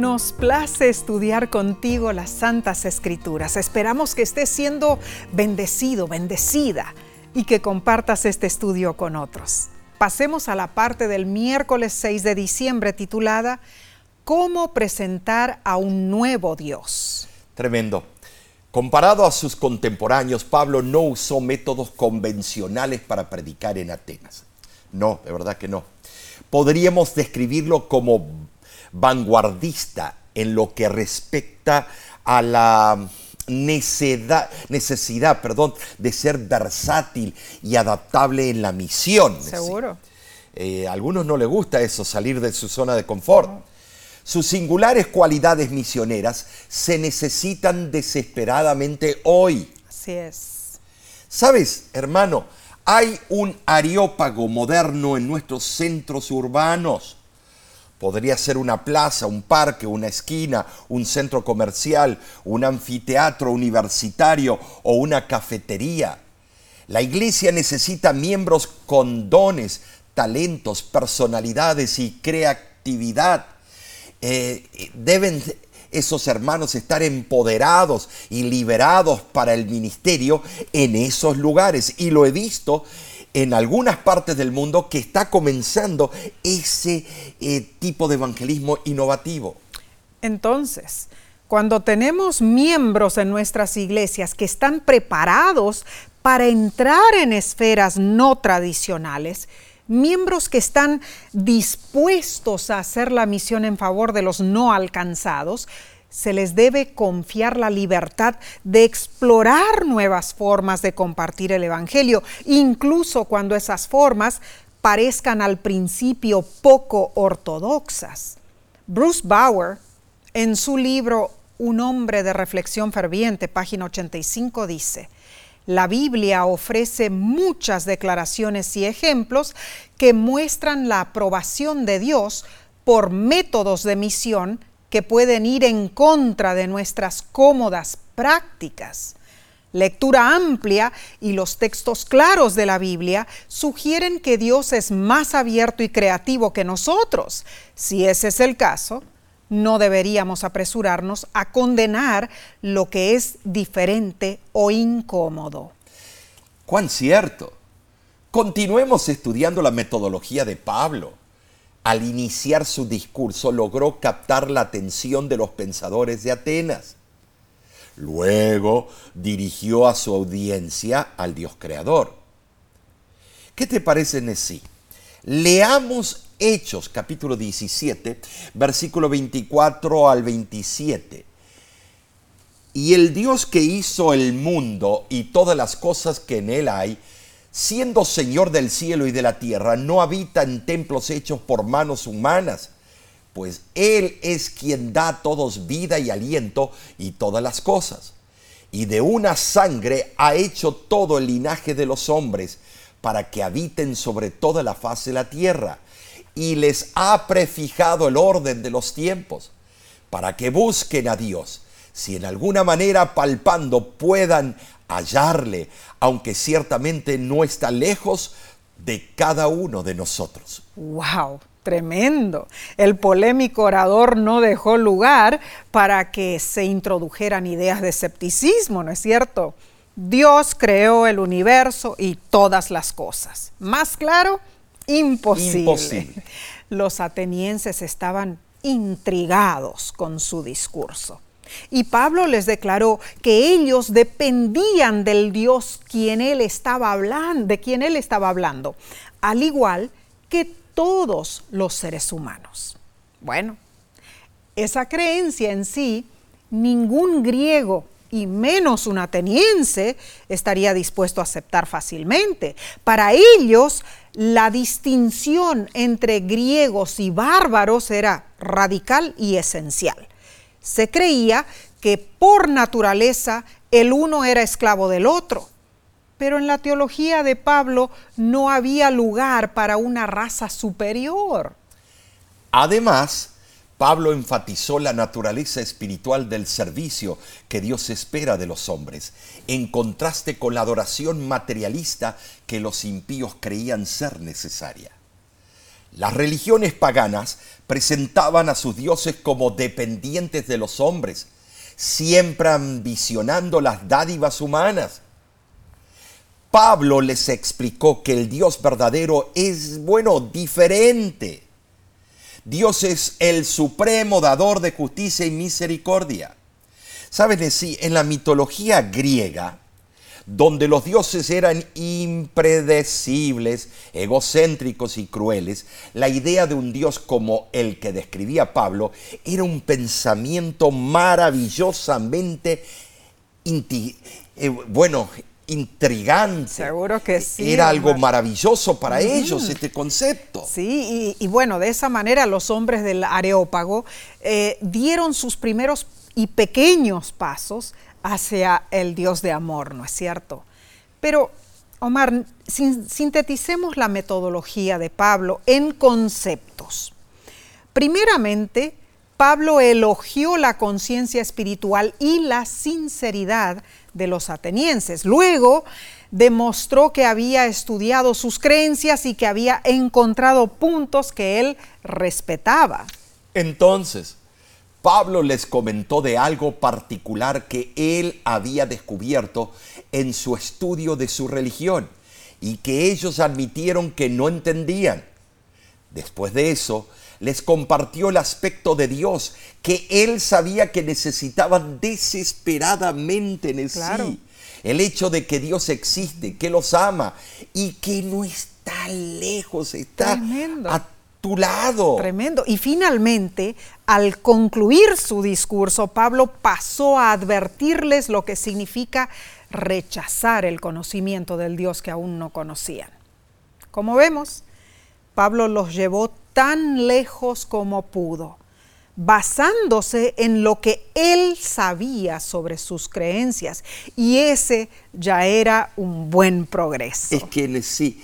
Speaker 1: Nos place estudiar contigo las Santas Escrituras. Esperamos que estés siendo bendecido, bendecida y que compartas este estudio con otros. Pasemos a la parte del miércoles 6 de diciembre titulada ¿Cómo presentar a un nuevo Dios?
Speaker 2: Tremendo. Comparado a sus contemporáneos, Pablo no usó métodos convencionales para predicar en Atenas. No, de verdad que no. Podríamos describirlo como vanguardista en lo que respecta a la necesidad, necesidad perdón, de ser versátil y adaptable en la misión.
Speaker 1: Seguro.
Speaker 2: Eh, a algunos no les gusta eso, salir de su zona de confort. Sus singulares cualidades misioneras se necesitan desesperadamente hoy.
Speaker 1: Así es.
Speaker 2: ¿Sabes, hermano? Hay un areópago moderno en nuestros centros urbanos Podría ser una plaza, un parque, una esquina, un centro comercial, un anfiteatro universitario o una cafetería. La iglesia necesita miembros con dones, talentos, personalidades y creatividad. Eh, deben esos hermanos estar empoderados y liberados para el ministerio en esos lugares. Y lo he visto en algunas partes del mundo que está comenzando ese eh, tipo de evangelismo innovativo.
Speaker 1: Entonces, cuando tenemos miembros en nuestras iglesias que están preparados para entrar en esferas no tradicionales, miembros que están dispuestos a hacer la misión en favor de los no alcanzados, se les debe confiar la libertad de explorar nuevas formas de compartir el Evangelio, incluso cuando esas formas parezcan al principio poco ortodoxas. Bruce Bauer, en su libro Un hombre de reflexión ferviente, página 85, dice, la Biblia ofrece muchas declaraciones y ejemplos que muestran la aprobación de Dios por métodos de misión que pueden ir en contra de nuestras cómodas prácticas. Lectura amplia y los textos claros de la Biblia sugieren que Dios es más abierto y creativo que nosotros. Si ese es el caso, no deberíamos apresurarnos a condenar lo que es diferente o incómodo.
Speaker 2: ¡Cuán cierto! Continuemos estudiando la metodología de Pablo al iniciar su discurso, logró captar la atención de los pensadores de Atenas. Luego dirigió a su audiencia al Dios creador. ¿Qué te parece, Nesí? Leamos Hechos capítulo 17, versículo 24 al 27. Y el Dios que hizo el mundo y todas las cosas que en él hay, siendo Señor del cielo y de la tierra, no habita en templos hechos por manos humanas, pues Él es quien da a todos vida y aliento y todas las cosas. Y de una sangre ha hecho todo el linaje de los hombres, para que habiten sobre toda la faz de la tierra, y les ha prefijado el orden de los tiempos, para que busquen a Dios, si en alguna manera palpando puedan hallarle, aunque ciertamente no está lejos de cada uno de nosotros.
Speaker 1: ¡Wow! Tremendo. El polémico orador no dejó lugar para que se introdujeran ideas de escepticismo, ¿no es cierto? Dios creó el universo y todas las cosas. Más claro, imposible. imposible. Los atenienses estaban intrigados con su discurso. Y Pablo les declaró que ellos dependían del Dios quien él estaba hablando, de quien él estaba hablando, al igual que todos los seres humanos. Bueno, esa creencia en sí, ningún griego y menos un ateniense estaría dispuesto a aceptar fácilmente. Para ellos, la distinción entre griegos y bárbaros era radical y esencial se creía que por naturaleza el uno era esclavo del otro. Pero en la teología de Pablo no había lugar para una raza superior.
Speaker 2: Además, Pablo enfatizó la naturaleza espiritual del servicio que Dios espera de los hombres, en contraste con la adoración materialista que los impíos creían ser necesaria. Las religiones paganas presentaban a sus dioses como dependientes de los hombres, siempre ambicionando las dádivas humanas. Pablo les explicó que el Dios verdadero es, bueno, diferente. Dios es el supremo dador de justicia y misericordia. Saben, sí, en la mitología griega, donde los dioses eran impredecibles, egocéntricos y crueles, la idea de un dios como el que describía Pablo era un pensamiento maravillosamente, eh, bueno, intrigante.
Speaker 1: Seguro que sí.
Speaker 2: Era algo maravilloso para ellos este concepto.
Speaker 1: Sí, y, bueno, de esa manera los hombres del Areópago eh, dieron sus primeros y pequeños pasos hacia el Dios de amor, ¿no es cierto? Pero, Omar, sinteticemos la metodología de Pablo en conceptos. Primeramente, Pablo elogió la conciencia espiritual y la sinceridad de los atenienses. Luego, demostró que había estudiado sus creencias y que había encontrado puntos que él respetaba.
Speaker 2: Entonces, Pablo les comentó de algo particular que él había descubierto en su estudio de su religión y que ellos admitieron que no entendían. Después de eso, les compartió el aspecto de Dios que él sabía que necesitaban desesperadamente en sí. El hecho de que Dios existe, que los ama y que no está lejos, está a tu lado.
Speaker 1: Tremendo. Y finalmente, al concluir su discurso, Pablo pasó a advertirles lo que significa rechazar el conocimiento del Dios que aún no conocían. Como vemos, Pablo los llevó tan lejos como pudo, basándose en lo que él sabía sobre sus creencias. Y ese ya era un buen progreso.
Speaker 2: Es que sí,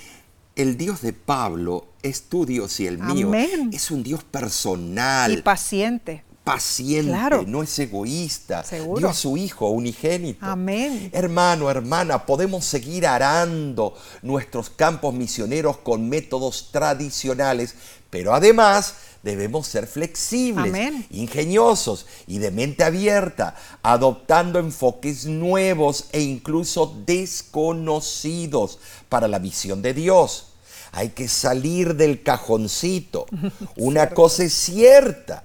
Speaker 2: el Dios de Pablo es tu Dios y el mío. Es un Dios personal.
Speaker 1: Y paciente
Speaker 2: paciente, no es egoísta.
Speaker 1: ¿Seguro?
Speaker 2: Dio a su Hijo unigénito.
Speaker 1: Amén.
Speaker 2: Hermano, hermana, podemos seguir arando nuestros campos misioneros con métodos tradicionales, pero además debemos ser flexibles, ingeniosos y de mente abierta, adoptando enfoques nuevos e incluso desconocidos para la misión de Dios. Hay que salir del cajoncito. Una cosa es cierta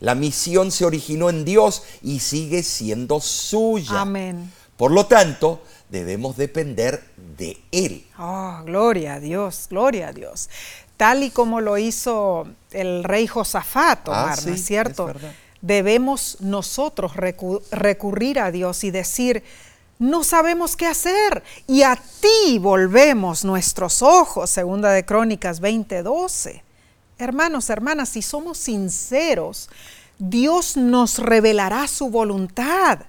Speaker 2: la misión se originó en Dios y sigue siendo suya.
Speaker 1: Amén.
Speaker 2: Por lo tanto, debemos depender de Él.
Speaker 1: Oh, gloria a Dios, gloria a Dios. Tal y como lo hizo el rey Josafat, ah, ¿no es cierto? debemos nosotros recurrir a Dios y decir, no sabemos qué hacer y a ti volvemos nuestros ojos, segunda de Crónicas 20:12. Hermanos, hermanas, si somos sinceros, Dios nos revelará su voluntad.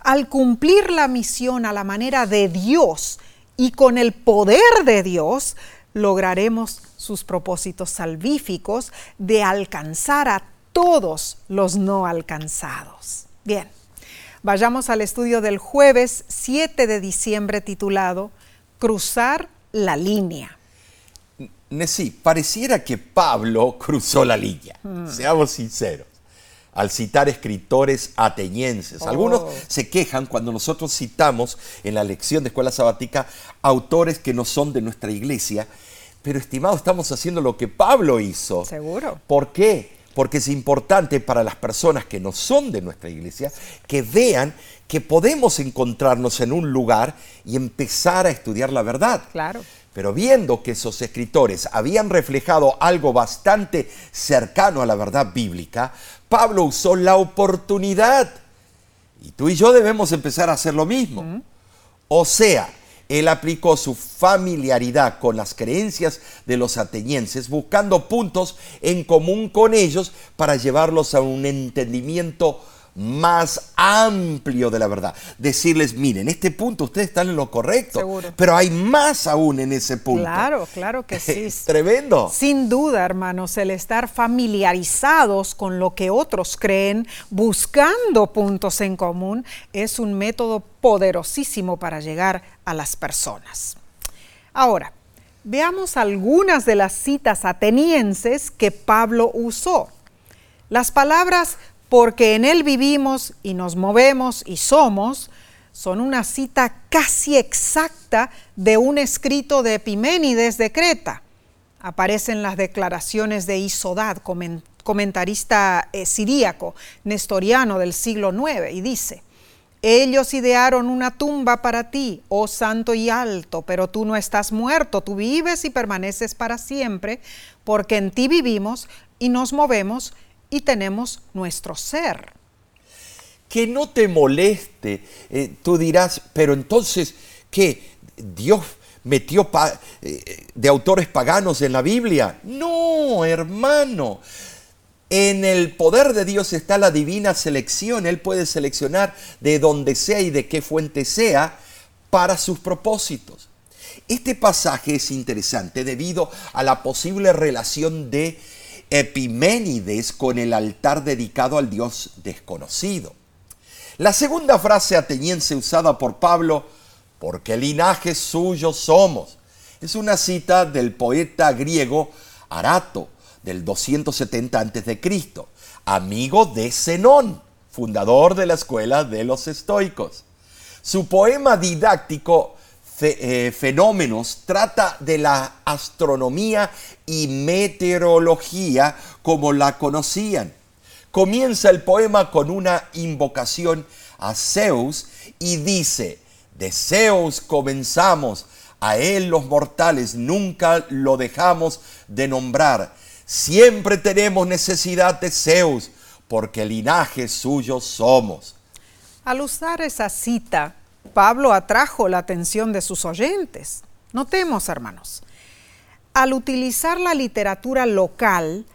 Speaker 1: Al cumplir la misión a la manera de Dios y con el poder de Dios, lograremos sus propósitos salvíficos de alcanzar a todos los no alcanzados. Bien, vayamos al estudio del jueves 7 de diciembre titulado Cruzar la línea.
Speaker 2: Sí, pareciera que Pablo cruzó la línea, hmm. seamos sinceros, al citar escritores atenienses. Algunos oh. se quejan cuando nosotros citamos en la lección de escuela sabática autores que no son de nuestra iglesia, pero estimado, estamos haciendo lo que Pablo hizo.
Speaker 1: Seguro.
Speaker 2: ¿Por qué? Porque es importante para las personas que no son de nuestra iglesia que vean que podemos encontrarnos en un lugar y empezar a estudiar la verdad.
Speaker 1: Claro.
Speaker 2: Pero viendo que esos escritores habían reflejado algo bastante cercano a la verdad bíblica, Pablo usó la oportunidad. Y tú y yo debemos empezar a hacer lo mismo. O sea, él aplicó su familiaridad con las creencias de los atenienses, buscando puntos en común con ellos para llevarlos a un entendimiento más amplio de la verdad. Decirles, miren, este punto ustedes están en lo correcto, pero hay más aún en ese punto.
Speaker 1: Claro, claro que sí.
Speaker 2: tremendo.
Speaker 1: Sin duda, hermanos, el estar familiarizados con lo que otros creen, buscando puntos en común, es un método poderosísimo para llegar a las personas. Ahora, veamos algunas de las citas atenienses que Pablo usó. Las palabras porque en Él vivimos y nos movemos y somos, son una cita casi exacta de un escrito de Epiménides de Creta. Aparecen las declaraciones de Isodad, comentarista eh, siríaco, nestoriano del siglo IX, y dice, ellos idearon una tumba para ti, oh santo y alto, pero tú no estás muerto, tú vives y permaneces para siempre, porque en ti vivimos y nos movemos y tenemos nuestro ser.
Speaker 2: Que no te moleste. Eh, tú dirás, pero entonces, ¿qué? ¿Dios metió eh, de autores paganos en la Biblia? No, hermano. En el poder de Dios está la divina selección. Él puede seleccionar de donde sea y de qué fuente sea para sus propósitos. Este pasaje es interesante debido a la posible relación de Epiménides con el altar dedicado al dios desconocido. La segunda frase ateniense usada por Pablo, porque linaje suyo somos, es una cita del poeta griego Arato del 270 a.C., amigo de Zenón, fundador de la escuela de los estoicos. Su poema didáctico eh, fenómenos trata de la astronomía y meteorología como la conocían. Comienza el poema con una invocación a Zeus y dice, de Zeus comenzamos, a él los mortales nunca lo dejamos de nombrar. Siempre tenemos necesidad de Zeus, porque linaje suyo somos.
Speaker 1: Al usar esa cita, Pablo atrajo la atención de sus oyentes. Notemos, hermanos, al utilizar la literatura local,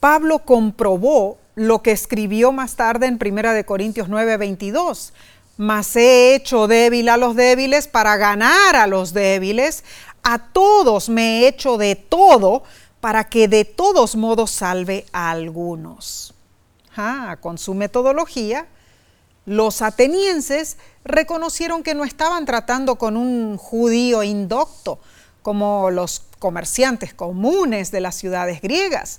Speaker 1: Pablo comprobó lo que escribió más tarde en 1 de Corintios 9, 22. Mas he hecho débil a los débiles para ganar a los débiles. A todos me he hecho de todo para que de todos modos salve a algunos. Ah, con su metodología, los atenienses reconocieron que no estaban tratando con un judío indocto, como los comerciantes comunes de las ciudades griegas,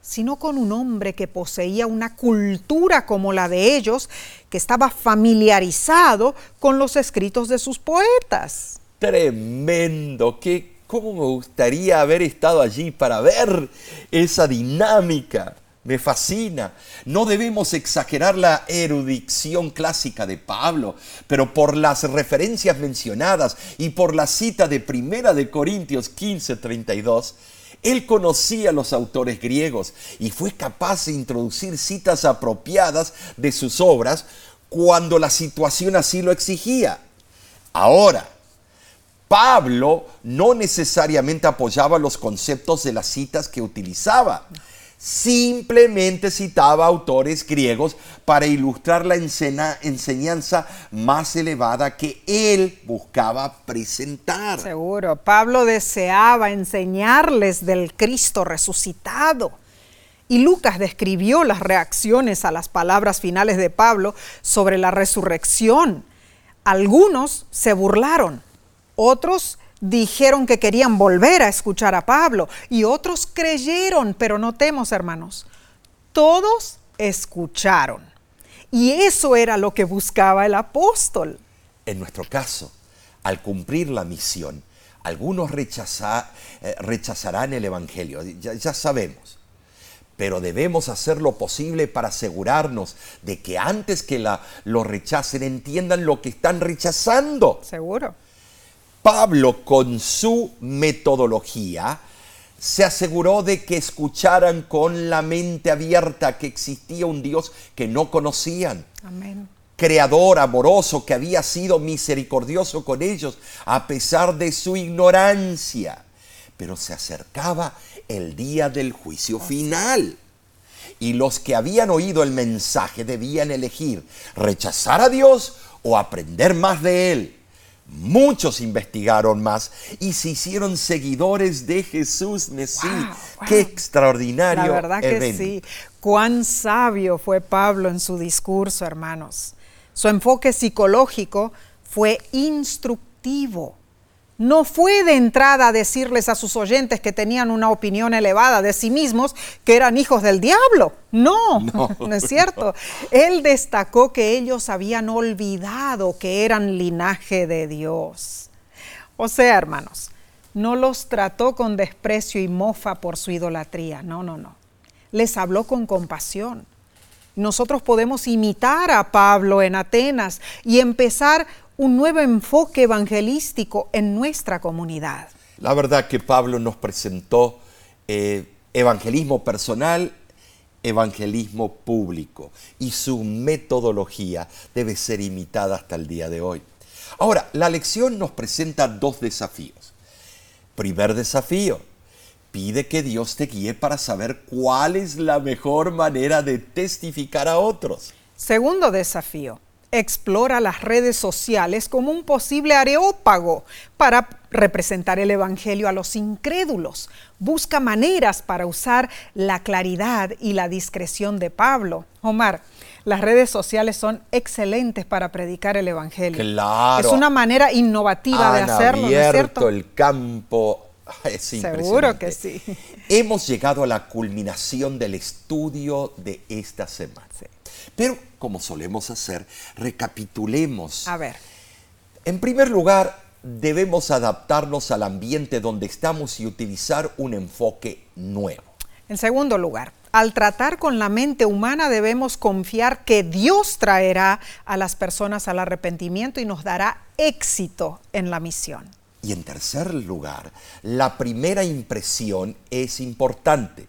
Speaker 1: sino con un hombre que poseía una cultura como la de ellos, que estaba familiarizado con los escritos de sus poetas.
Speaker 2: Tremendo, qué cómo me gustaría haber estado allí para ver esa dinámica. Me fascina. No debemos exagerar la erudición clásica de Pablo, pero por las referencias mencionadas y por la cita de Primera de Corintios 15, 32, él conocía a los autores griegos y fue capaz de introducir citas apropiadas de sus obras cuando la situación así lo exigía. Ahora, Pablo no necesariamente apoyaba los conceptos de las citas que utilizaba simplemente citaba autores griegos para ilustrar la enseñanza más elevada que él buscaba presentar.
Speaker 1: Seguro, Pablo deseaba enseñarles del Cristo resucitado. Y Lucas describió las reacciones a las palabras finales de Pablo sobre la resurrección. Algunos se burlaron, otros dijeron que querían volver a escuchar a Pablo y otros creyeron, pero notemos hermanos, todos escucharon. Y eso era lo que buscaba el apóstol.
Speaker 2: En nuestro caso, al cumplir la misión, algunos eh, rechazarán el Evangelio, ya, sabemos. Pero debemos hacer lo posible para asegurarnos de que antes que la, lo rechacen entiendan lo que están rechazando.
Speaker 1: Seguro.
Speaker 2: Pablo con su metodología se aseguró de que escucharan con la mente abierta que existía un Dios que no conocían. Creador amoroso que había sido misericordioso con ellos a pesar de su ignorancia. Pero se acercaba el día del juicio final. Y los que habían oído el mensaje debían elegir rechazar a Dios o aprender más de Él. Muchos investigaron más y se hicieron seguidores de Jesús Mesías. Qué extraordinario.
Speaker 1: La verdad que sí. Cuán sabio fue Pablo en su discurso, hermanos. Su enfoque psicológico fue instructivo no fue de entrada a decirles a sus oyentes que tenían una opinión elevada de sí mismos, que eran hijos del diablo. No, no, es cierto. Él destacó que ellos habían olvidado que eran linaje de Dios. O sea, hermanos, no los trató con desprecio y mofa por su idolatría. No, no, no. Les habló con compasión. Nosotros podemos imitar a Pablo en Atenas y empezar un nuevo enfoque evangelístico en nuestra comunidad.
Speaker 2: La verdad que Pablo nos presentó eh, evangelismo personal, evangelismo público y su metodología debe ser imitada hasta el día de hoy. Ahora, la lección nos presenta dos desafíos. Primer desafío, pide que Dios te guíe para saber cuál es la mejor manera de testificar a otros.
Speaker 1: Segundo desafío, explora las redes sociales como un posible areópago para representar el Evangelio a los incrédulos. Busca maneras para usar la claridad y la discreción de Pablo. Omar, las redes sociales son excelentes para predicar el Evangelio.
Speaker 2: Claro.
Speaker 1: Es una manera innovativa de hacerlo, ¿no es cierto?
Speaker 2: el campo. Es
Speaker 1: Seguro que sí.
Speaker 2: Hemos llegado a la culminación del estudio de esta semana. Pero, como solemos hacer, recapitulemos.
Speaker 1: A ver.
Speaker 2: En primer lugar, debemos adaptarnos al ambiente donde estamos y utilizar un enfoque nuevo.
Speaker 1: En segundo lugar, al tratar con la mente humana debemos confiar que Dios traerá a las personas al arrepentimiento y nos dará éxito en la misión.
Speaker 2: Y en tercer lugar, la primera impresión es importante.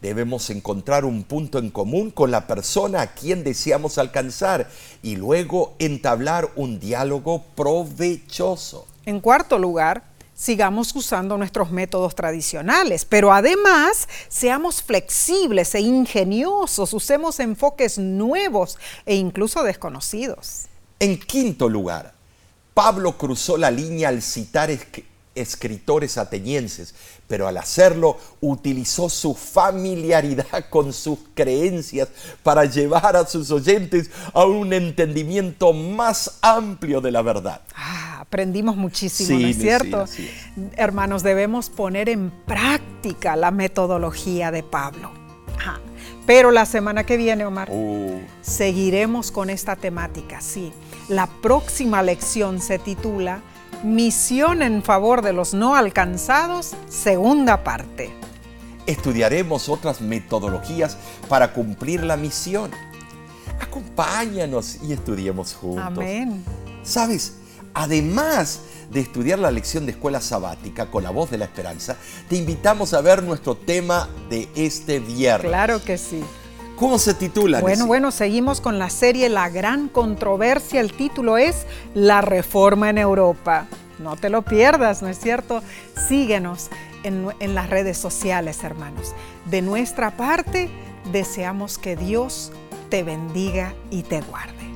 Speaker 2: Debemos encontrar un punto en común con la persona a quien deseamos alcanzar y luego entablar un diálogo provechoso.
Speaker 1: En cuarto lugar, sigamos usando nuestros métodos tradicionales, pero además seamos flexibles e ingeniosos, usemos enfoques nuevos e incluso desconocidos.
Speaker 2: En quinto lugar, Pablo cruzó la línea al citar escritores atenienses, pero al hacerlo utilizó su familiaridad con sus creencias para llevar a sus oyentes a un entendimiento más amplio de la verdad.
Speaker 1: Ah, aprendimos muchísimo, ¿no es cierto? Hermanos, debemos poner en práctica la metodología de Pablo. Pero la semana que viene, Omar, oh. seguiremos con esta temática, sí. La próxima lección se titula Misión en favor de los no alcanzados, segunda parte.
Speaker 2: Estudiaremos otras metodologías para cumplir la misión. Acompáñanos y estudiemos juntos.
Speaker 1: Amén.
Speaker 2: ¿Sabes? Además de estudiar la lección de escuela sabática con la voz de la esperanza, te invitamos a ver nuestro tema de este viernes.
Speaker 1: Claro que sí.
Speaker 2: ¿Cómo se titula?
Speaker 1: Bueno, bueno, seguimos con la serie La Gran Controversia. El título es La Reforma en Europa. No te lo pierdas, ¿no es cierto? Síguenos en, en las redes sociales, hermanos. De nuestra parte, deseamos que Dios te bendiga y te guarde.